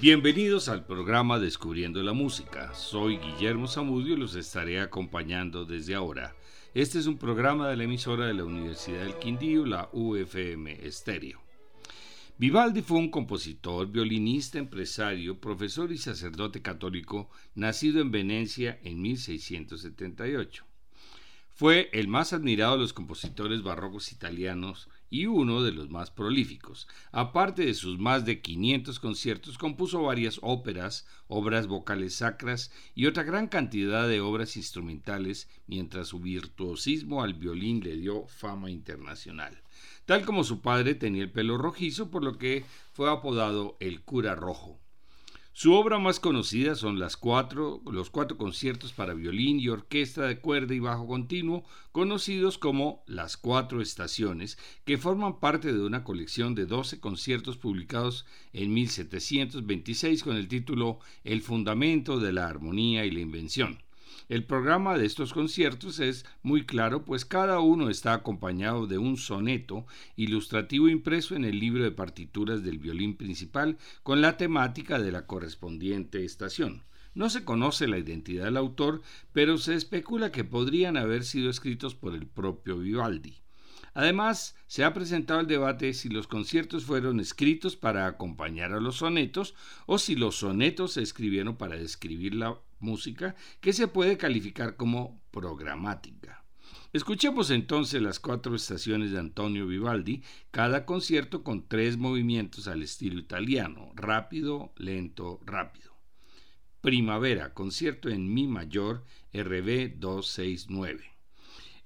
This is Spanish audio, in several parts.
Bienvenidos al programa Descubriendo la Música. Soy Guillermo Zamudio y los estaré acompañando desde ahora. Este es un programa de la emisora de la Universidad del Quindío, la UFM Estéreo. Vivaldi fue un compositor, violinista, empresario, profesor y sacerdote católico, nacido en Venecia en 1678. Fue el más admirado de los compositores barrocos italianos y uno de los más prolíficos. Aparte de sus más de 500 conciertos, compuso varias óperas, obras vocales sacras y otra gran cantidad de obras instrumentales, mientras su virtuosismo al violín le dio fama internacional. Tal como su padre tenía el pelo rojizo, por lo que fue apodado el cura rojo. Su obra más conocida son las cuatro, los cuatro conciertos para violín y orquesta de cuerda y bajo continuo, conocidos como las cuatro estaciones, que forman parte de una colección de doce conciertos publicados en 1726 con el título El fundamento de la armonía y la invención. El programa de estos conciertos es muy claro, pues cada uno está acompañado de un soneto ilustrativo impreso en el libro de partituras del violín principal con la temática de la correspondiente estación. No se conoce la identidad del autor, pero se especula que podrían haber sido escritos por el propio Vivaldi. Además, se ha presentado el debate si los conciertos fueron escritos para acompañar a los sonetos o si los sonetos se escribieron para describir la música que se puede calificar como programática. Escuchemos entonces las cuatro estaciones de Antonio Vivaldi, cada concierto con tres movimientos al estilo italiano, rápido, lento, rápido. Primavera, concierto en Mi mayor, RB 269.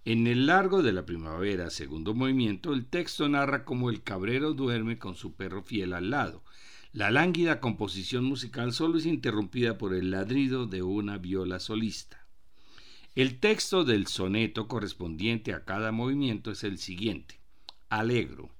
En el largo de la primavera, segundo movimiento, el texto narra cómo el cabrero duerme con su perro fiel al lado, la lánguida composición musical solo es interrumpida por el ladrido de una viola solista. El texto del soneto correspondiente a cada movimiento es el siguiente. Alegro.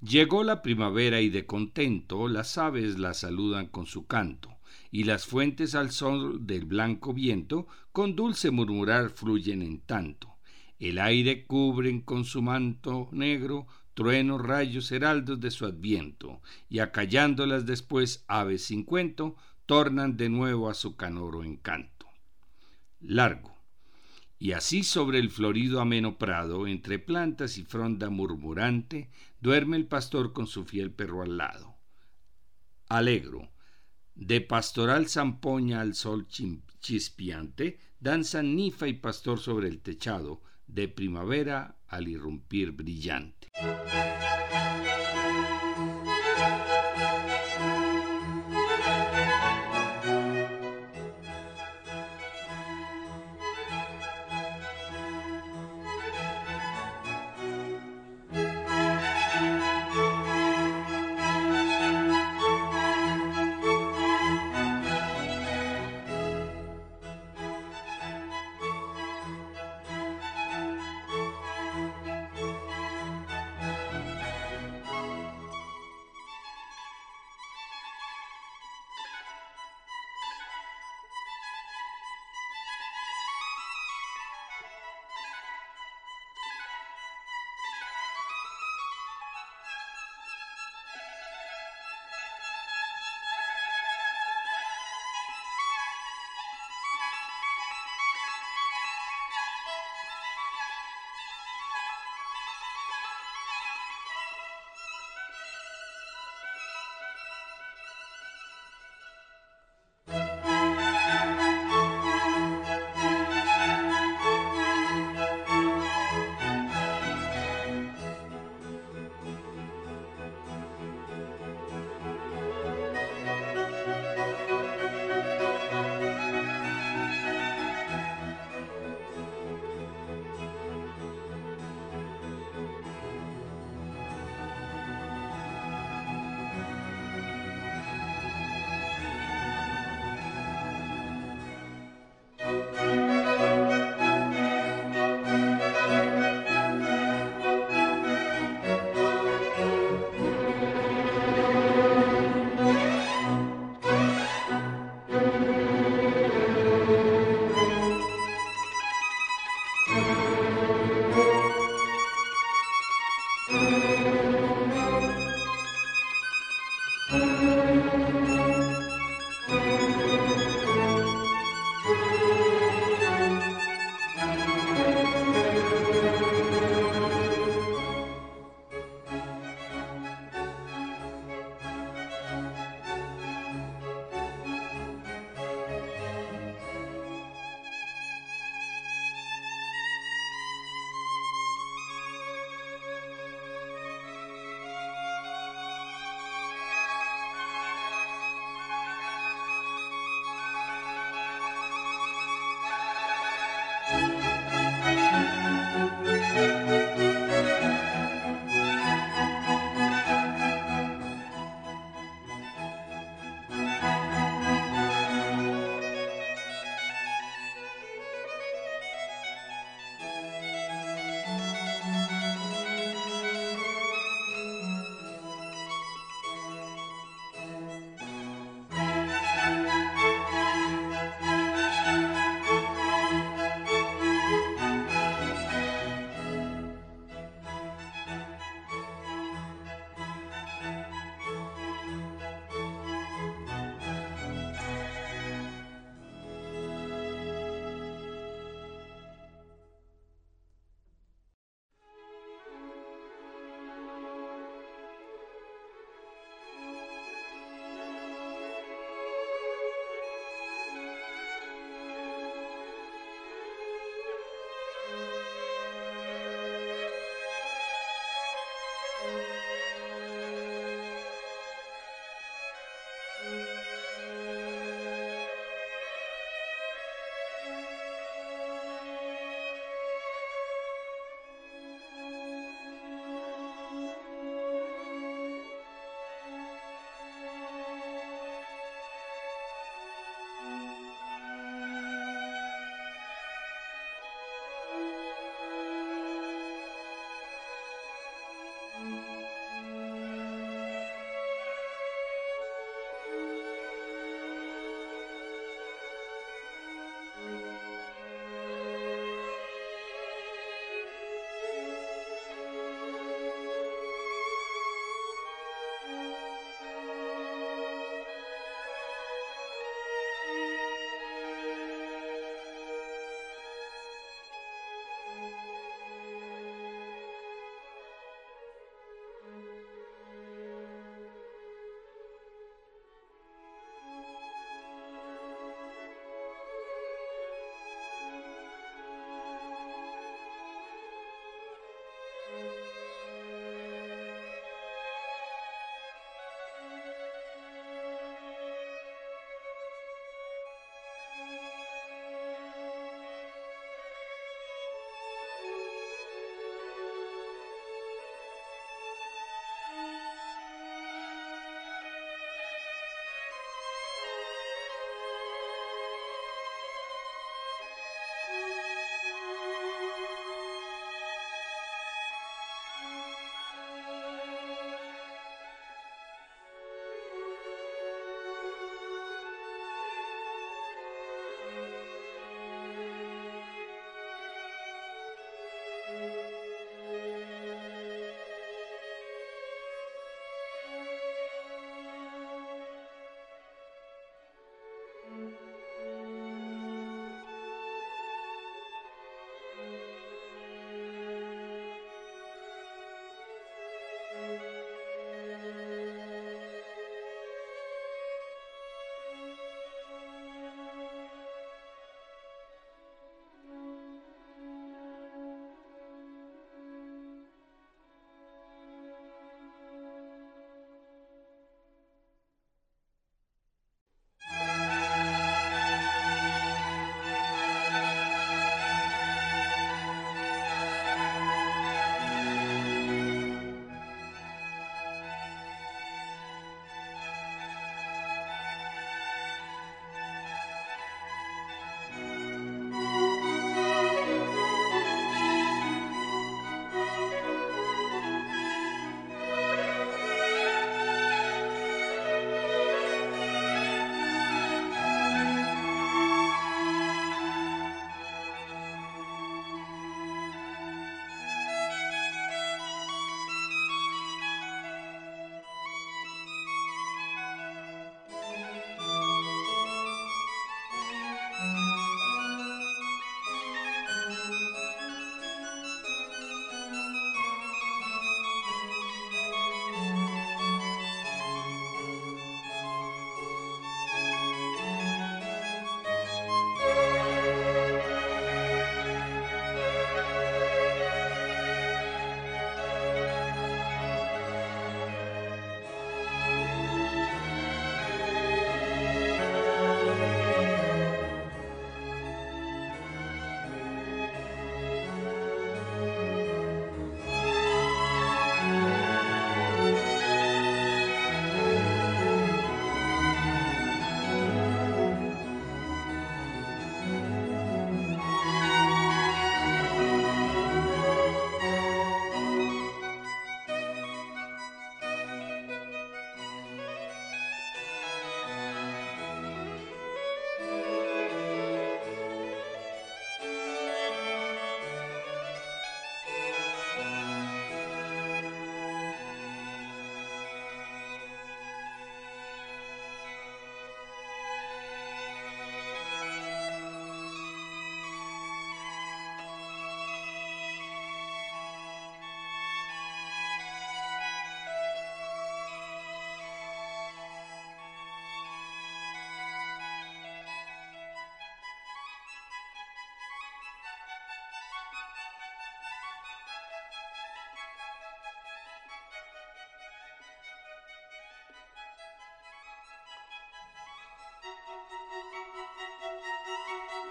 Llegó la primavera y de contento las aves la saludan con su canto, y las fuentes al sol del blanco viento con dulce murmurar fluyen en tanto. El aire cubren con su manto negro truenos, rayos, heraldos de su adviento, y acallándolas después aves sin cuento, tornan de nuevo a su canoro encanto. Largo. Y así sobre el florido ameno prado, entre plantas y fronda murmurante, duerme el pastor con su fiel perro al lado. Alegro. De pastoral zampoña al sol chispiante, danzan nifa y pastor sobre el techado, de primavera al irrumpir brillante. Thank you.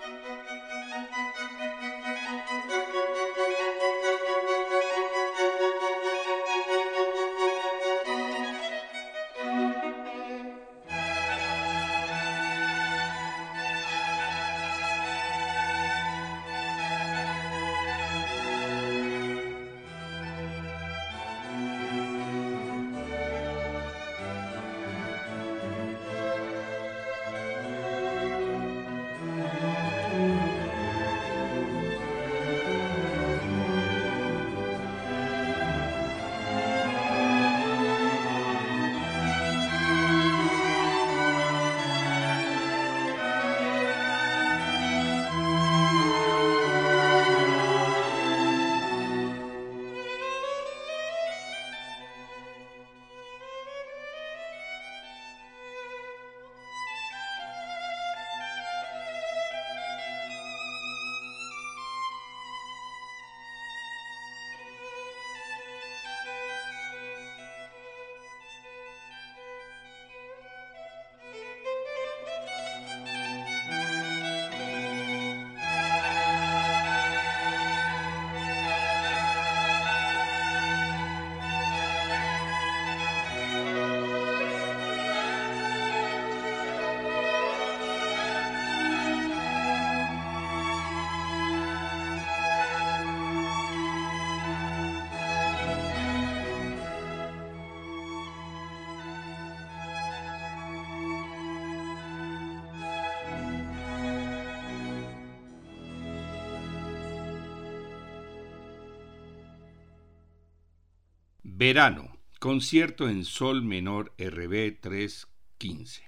Verano, concierto en Sol menor RB 315.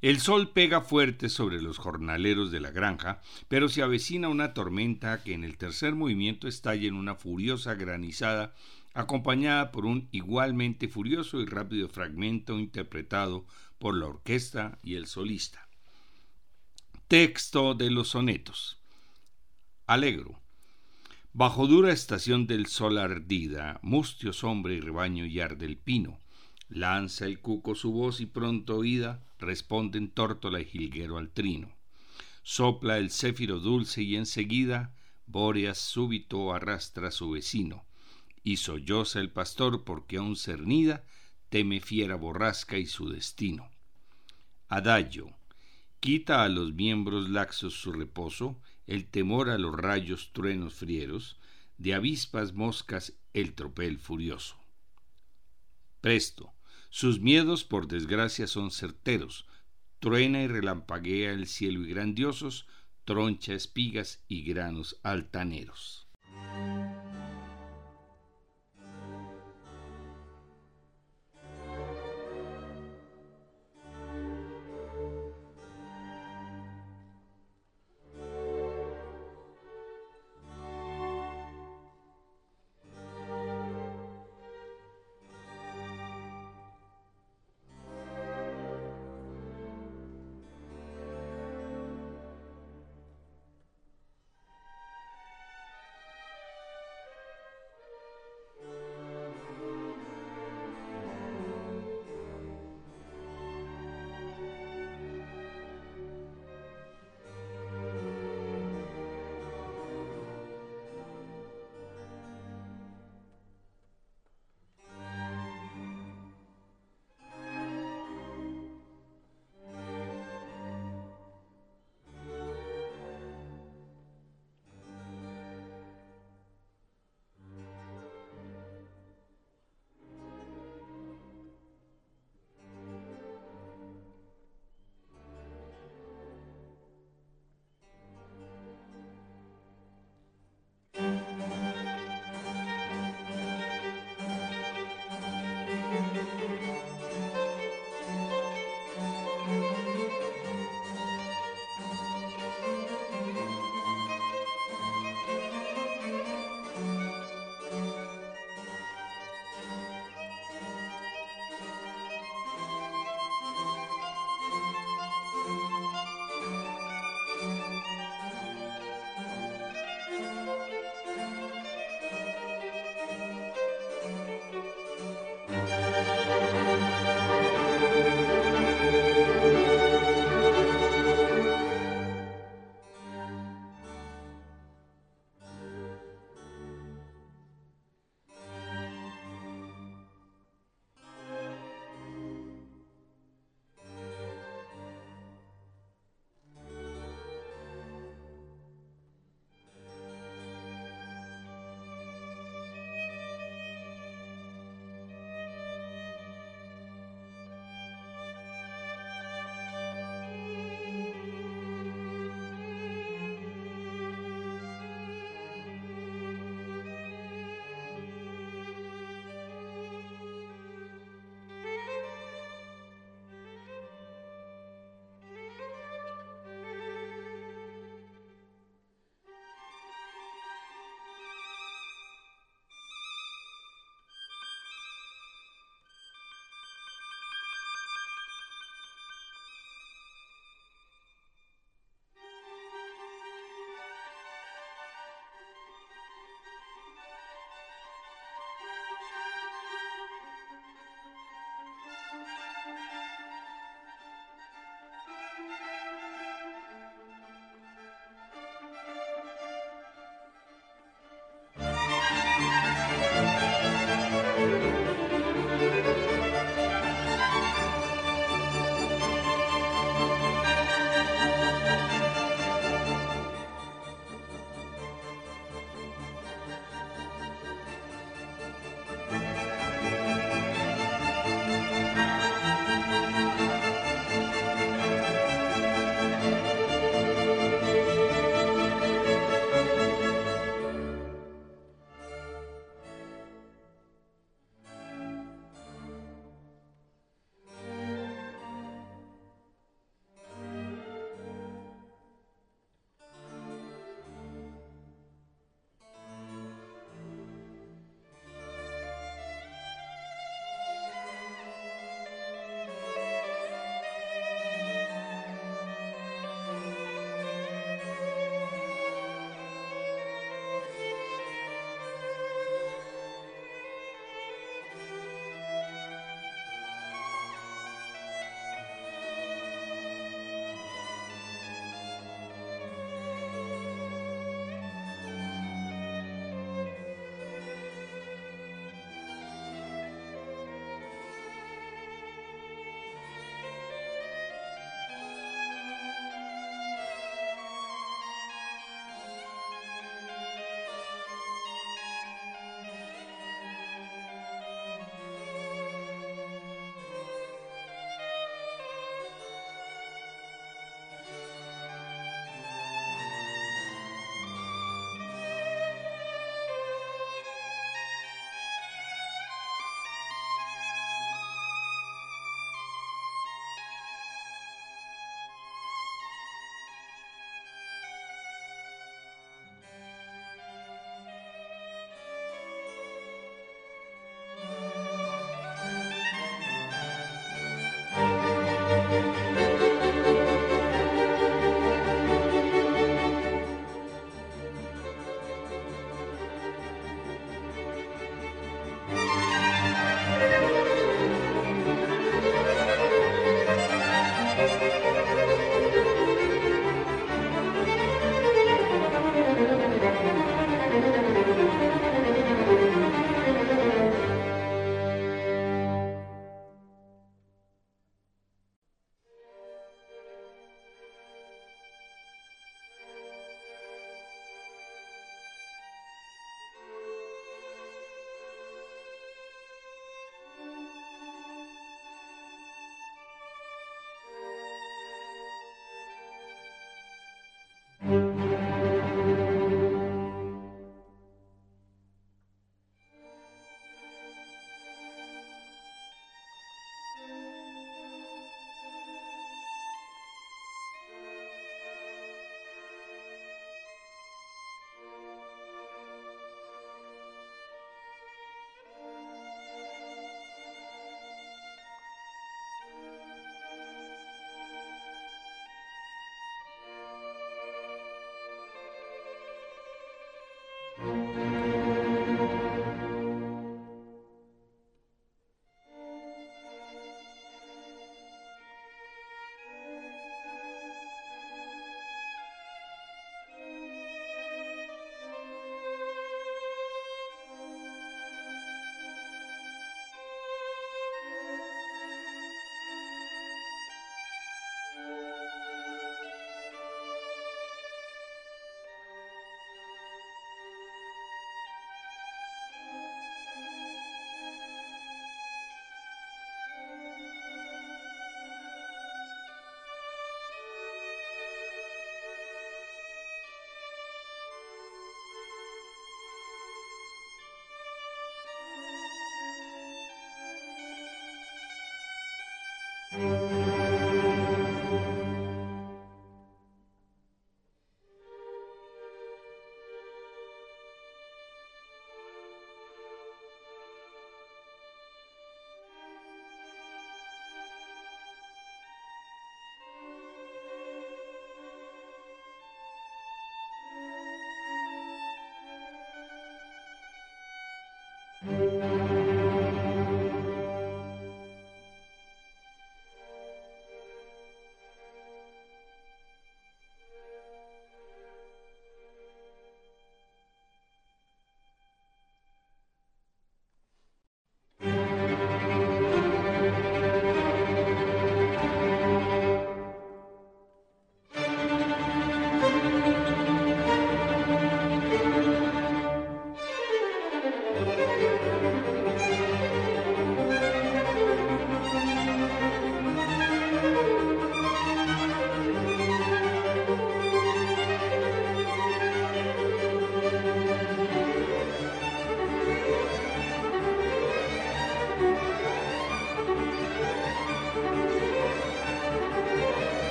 El sol pega fuerte sobre los jornaleros de la granja, pero se avecina una tormenta que en el tercer movimiento estalla en una furiosa granizada, acompañada por un igualmente furioso y rápido fragmento interpretado por la orquesta y el solista. Texto de los sonetos. Alegro. Bajo dura estación del sol ardida, mustio sombra y rebaño y arde el pino. Lanza el cuco su voz y pronto oída, responden tórtola y jilguero al trino. Sopla el céfiro dulce y enseguida, Bóreas súbito arrastra a su vecino. Y solloza el pastor porque aún cernida, teme fiera borrasca y su destino. Adagio. Quita a los miembros laxos su reposo, el temor a los rayos truenos frieros, de avispas moscas el tropel furioso. Presto, sus miedos por desgracia son certeros, truena y relampaguea el cielo y grandiosos, troncha espigas y granos altaneros.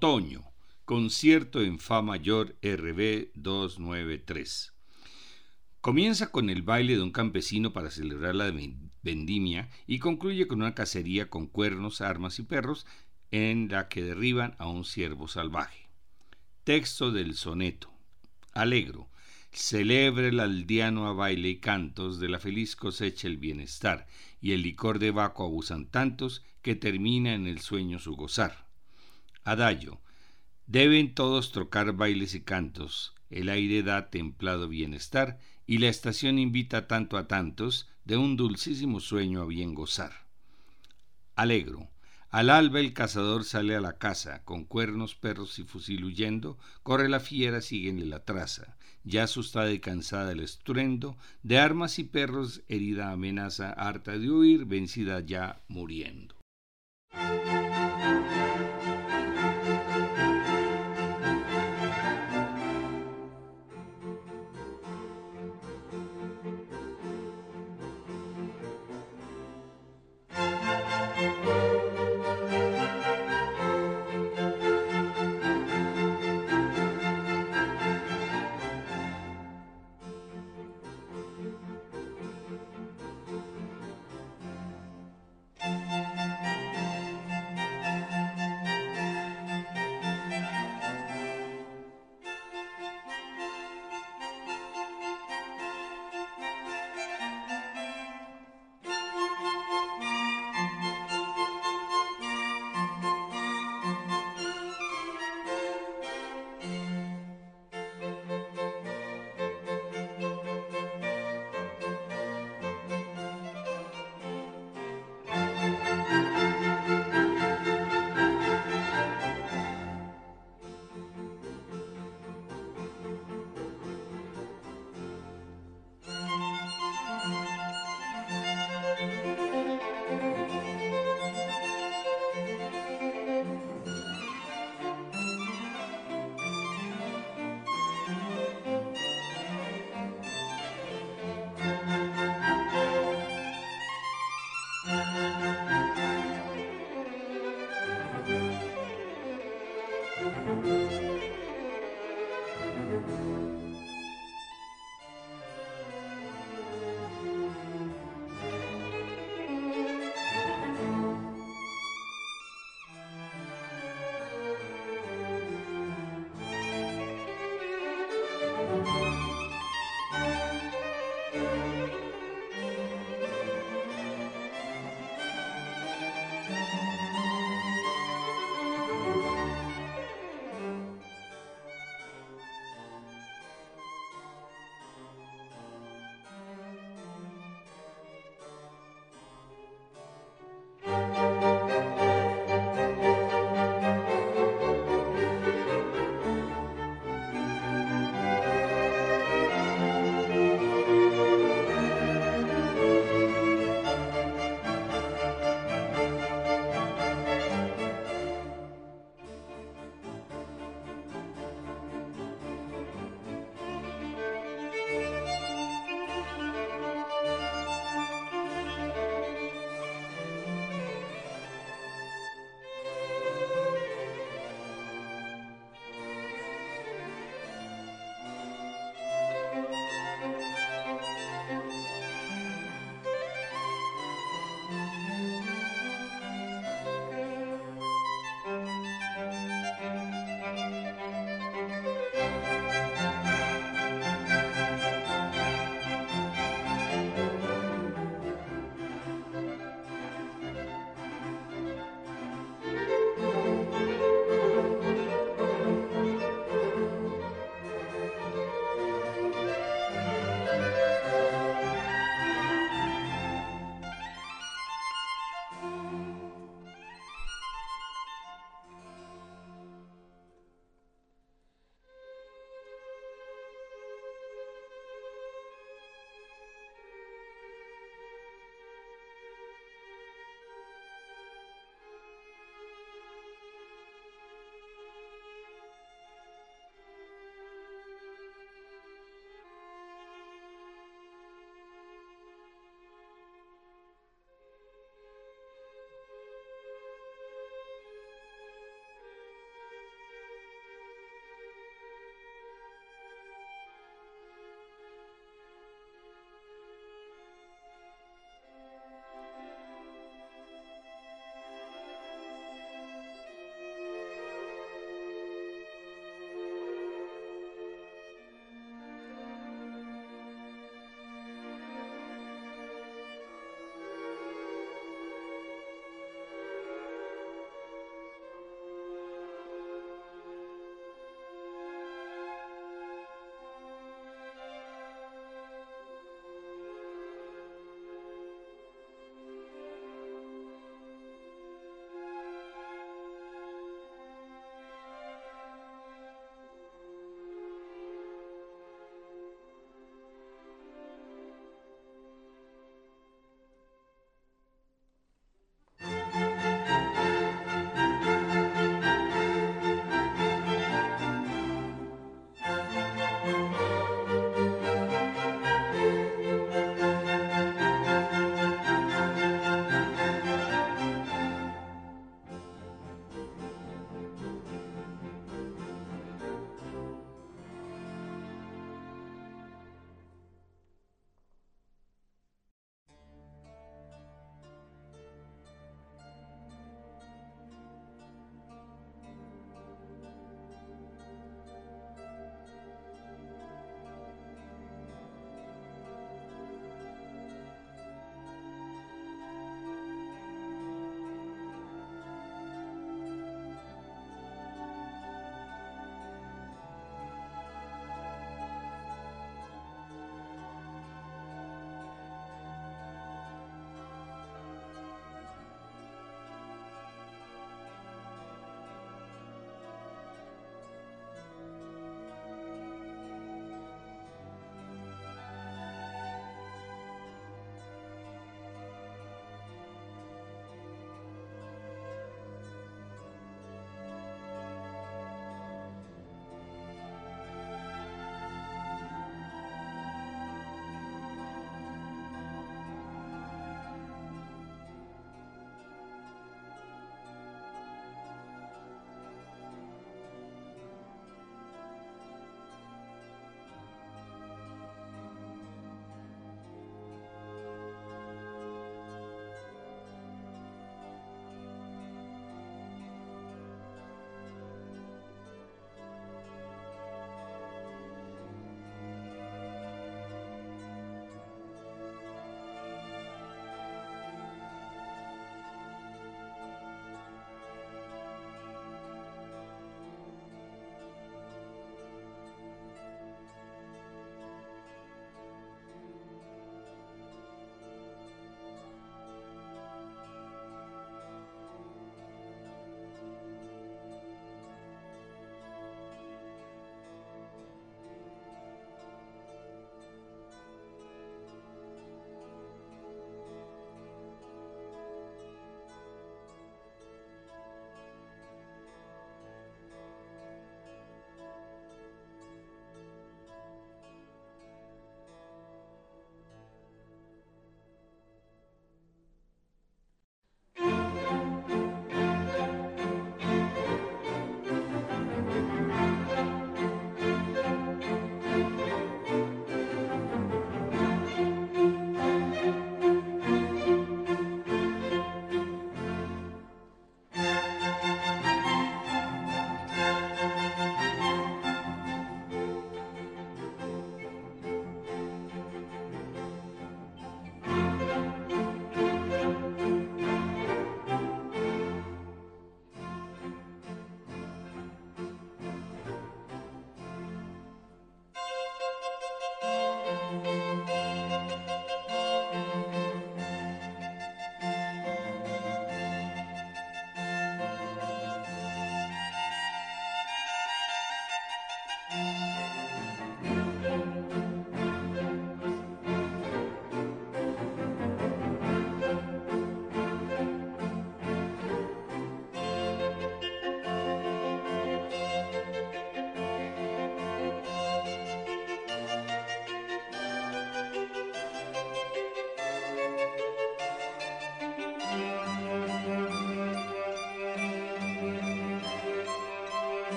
Otoño, concierto en Fa mayor RB 293. Comienza con el baile de un campesino para celebrar la vendimia y concluye con una cacería con cuernos, armas y perros en la que derriban a un ciervo salvaje. Texto del soneto. Alegro. Celebre el aldeano a baile y cantos, de la feliz cosecha el bienestar, y el licor de Baco abusan tantos que termina en el sueño su gozar. Adagio. Deben todos trocar bailes y cantos, el aire da templado bienestar, y la estación invita tanto a tantos de un dulcísimo sueño a bien gozar. Alegro. Al alba el cazador sale a la casa, con cuernos, perros y fusil huyendo, corre la fiera, síguenle la traza. Ya asustada y cansada el estruendo, de armas y perros herida amenaza, harta de huir, vencida ya muriendo.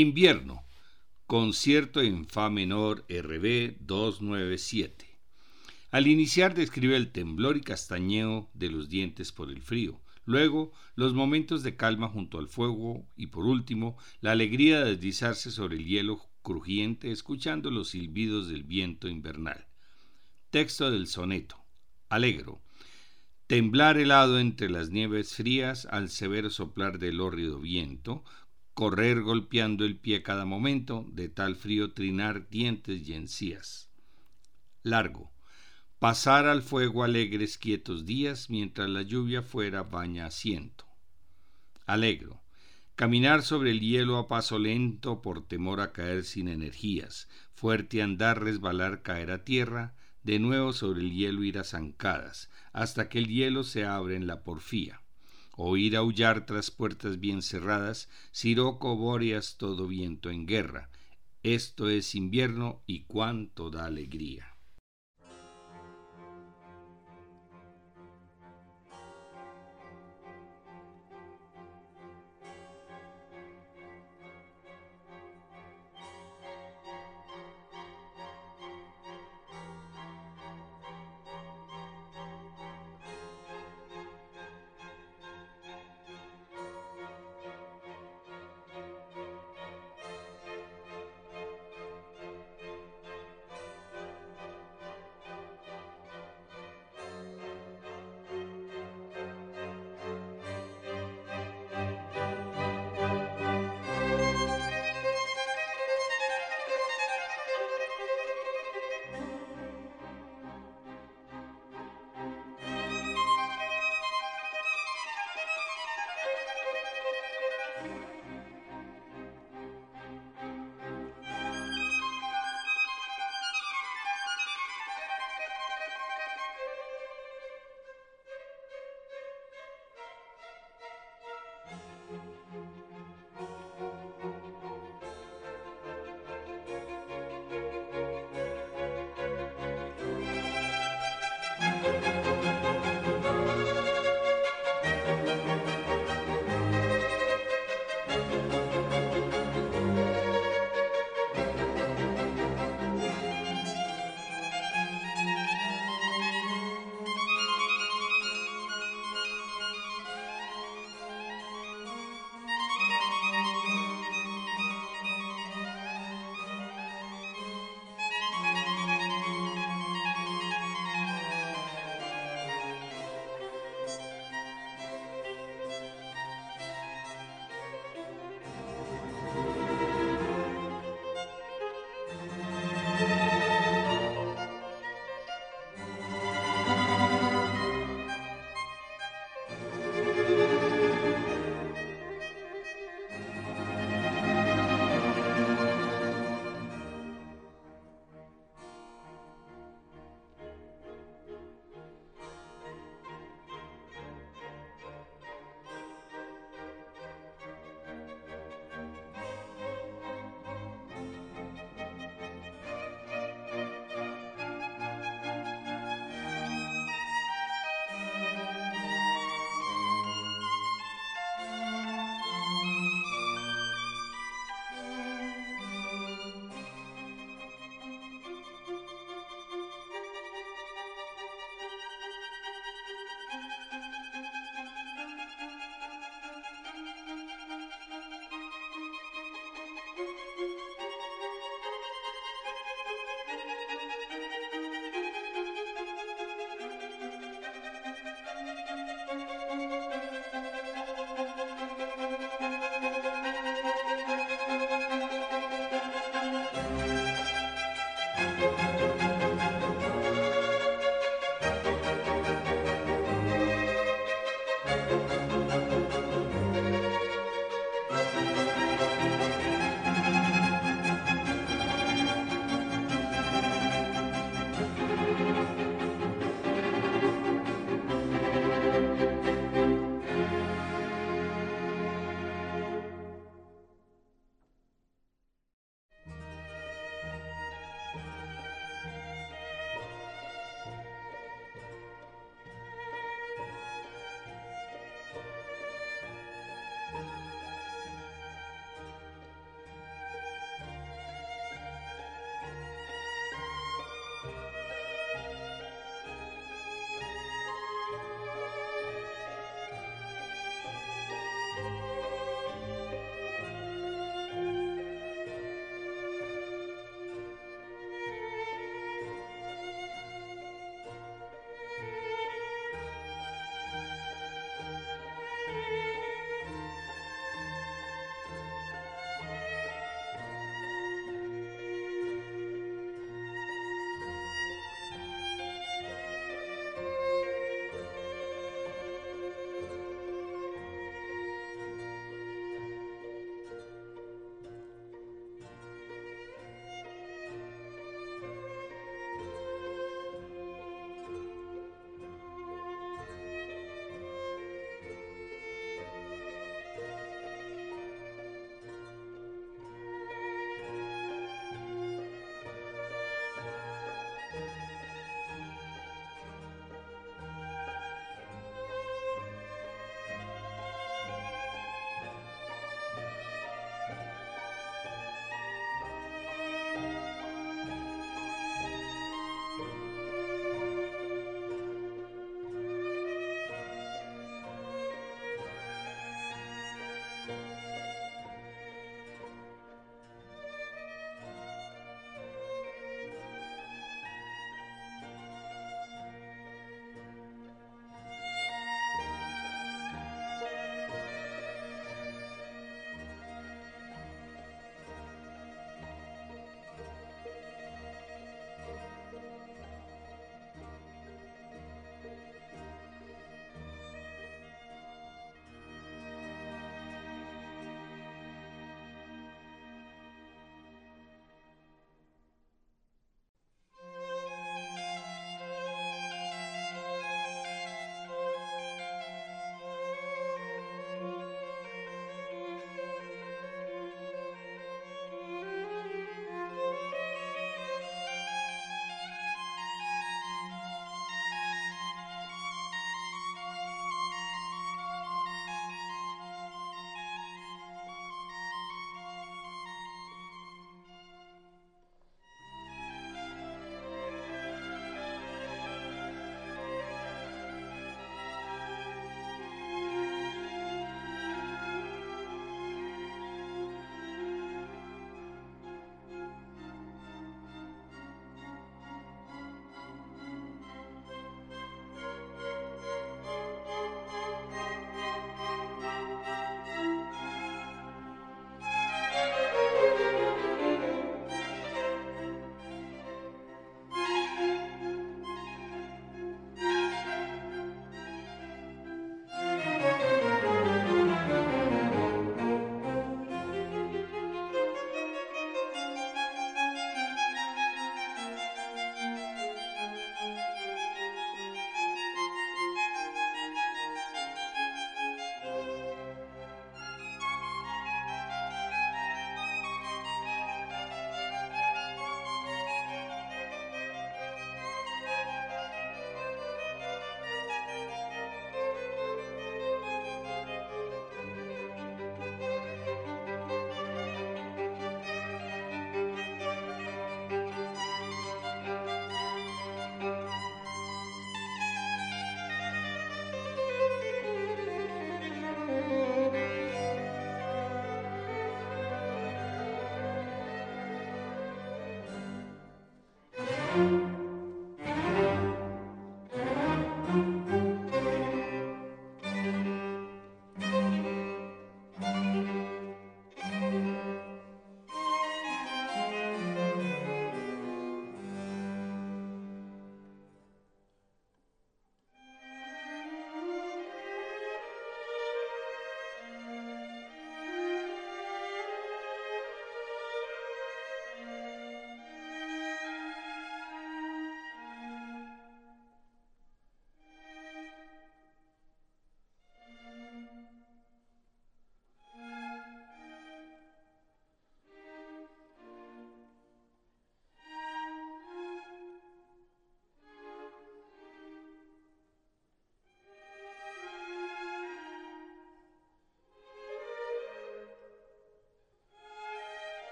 Invierno. Concierto en Fa menor RB 297. Al iniciar describe el temblor y castañeo de los dientes por el frío, luego los momentos de calma junto al fuego y por último la alegría de deslizarse sobre el hielo crujiente escuchando los silbidos del viento invernal. Texto del soneto. Alegro. Temblar helado entre las nieves frías al severo soplar del hórrido viento, correr golpeando el pie cada momento, de tal frío trinar dientes y encías. Largo. Pasar al fuego alegres quietos días, mientras la lluvia fuera baña asiento. Alegro. Caminar sobre el hielo a paso lento por temor a caer sin energías, fuerte andar, resbalar, caer a tierra, de nuevo sobre el hielo ir a zancadas, hasta que el hielo se abre en la porfía oír aullar tras puertas bien cerradas, siroco bóreas todo viento en guerra. Esto es invierno y cuánto da alegría.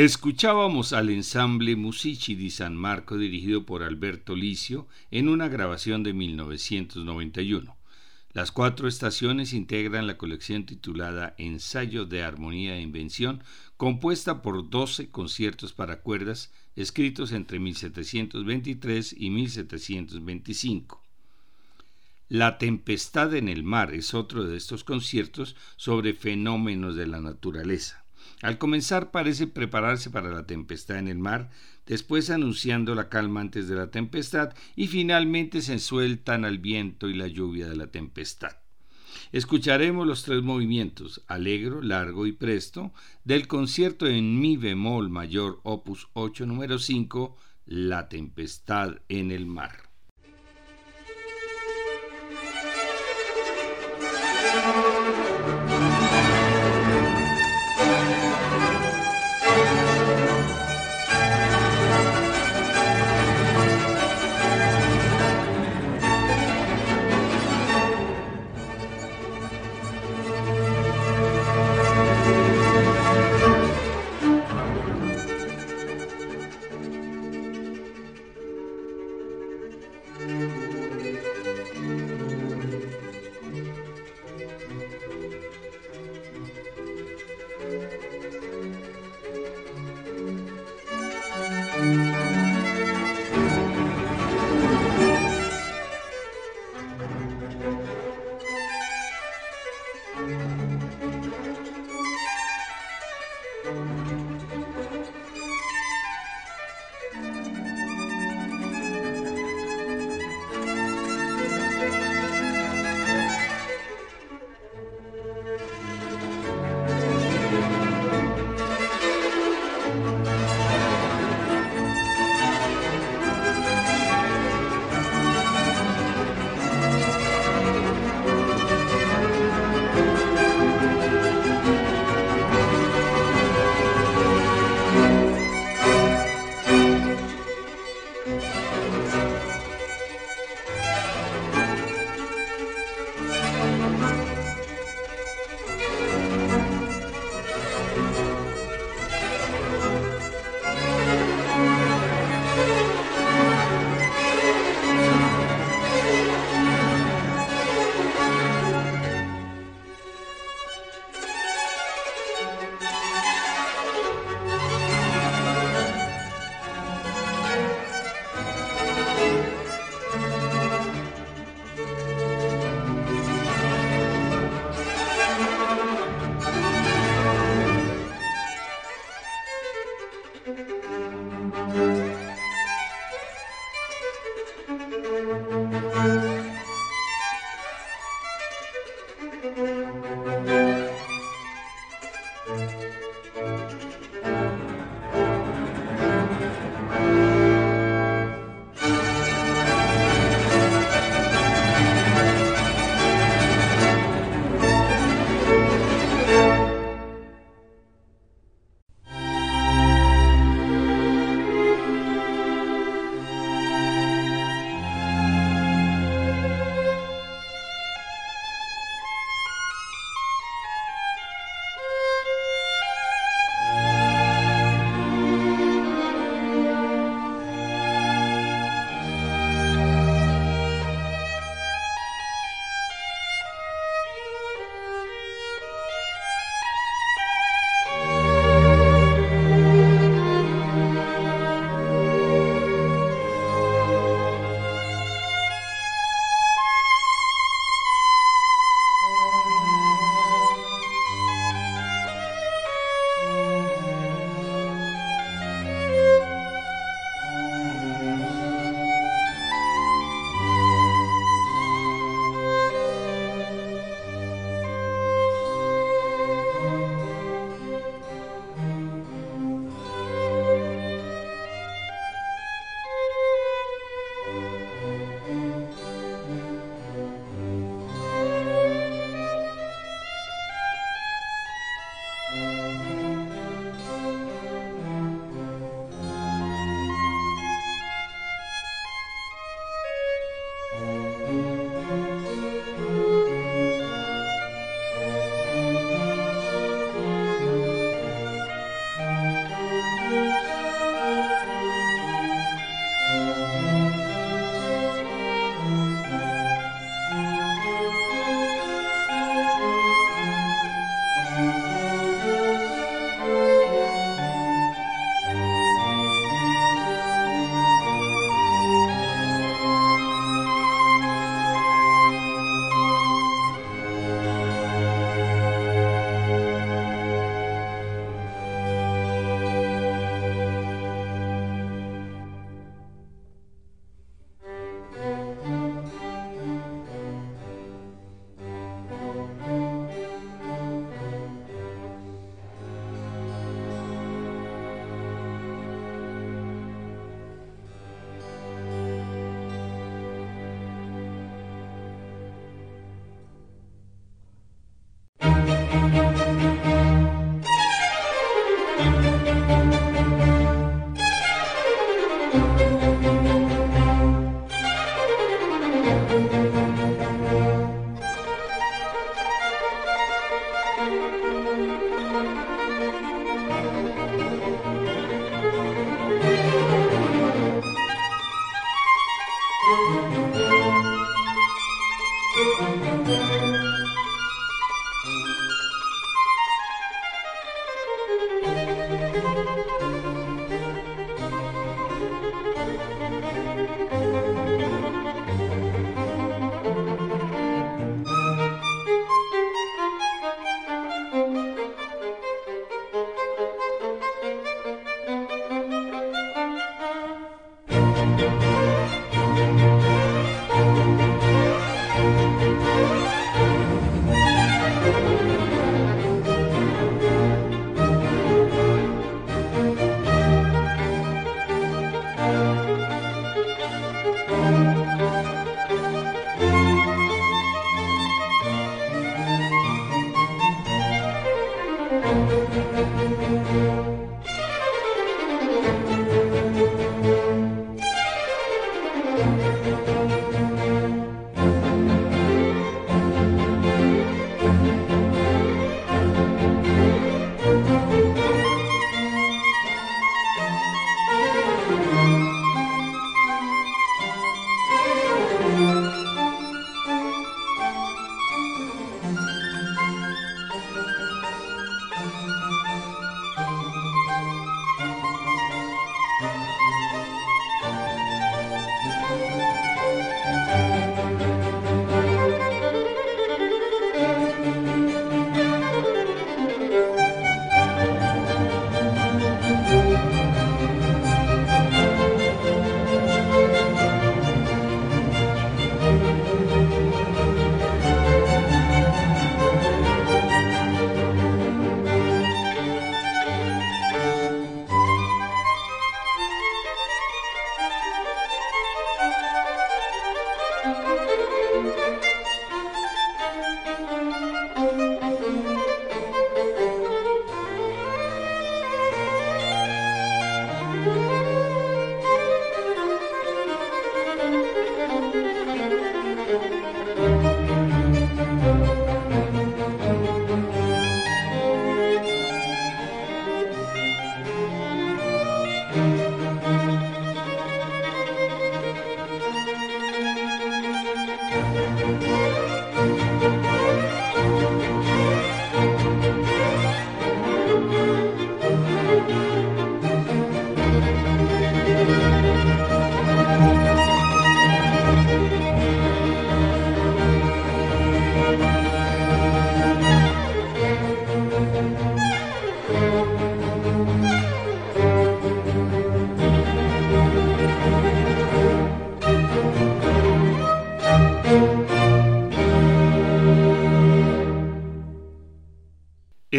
Escuchábamos al ensamble Musici di San Marco dirigido por Alberto Licio en una grabación de 1991. Las cuatro estaciones integran la colección titulada Ensayo de Armonía e Invención, compuesta por 12 conciertos para cuerdas escritos entre 1723 y 1725. La tempestad en el mar es otro de estos conciertos sobre fenómenos de la naturaleza. Al comenzar parece prepararse para la tempestad en el mar, después anunciando la calma antes de la tempestad y finalmente se sueltan al viento y la lluvia de la tempestad. Escucharemos los tres movimientos, alegro, largo y presto, del concierto en mi bemol mayor opus 8 número 5, La tempestad en el mar.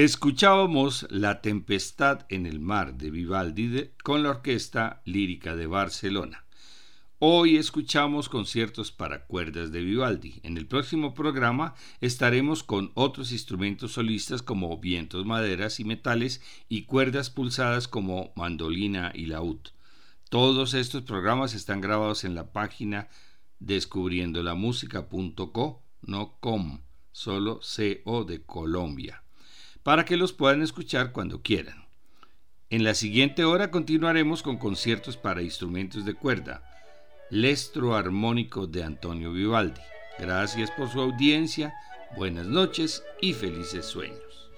Escuchábamos La Tempestad en el Mar de Vivaldi con la Orquesta Lírica de Barcelona. Hoy escuchamos conciertos para cuerdas de Vivaldi. En el próximo programa estaremos con otros instrumentos solistas como vientos, maderas y metales y cuerdas pulsadas como mandolina y laúd. Todos estos programas están grabados en la página descubriendolamusica.co, no com, solo CO de Colombia para que los puedan escuchar cuando quieran. En la siguiente hora continuaremos con conciertos para instrumentos de cuerda, Lestro Armónico de Antonio Vivaldi. Gracias por su audiencia, buenas noches y felices sueños.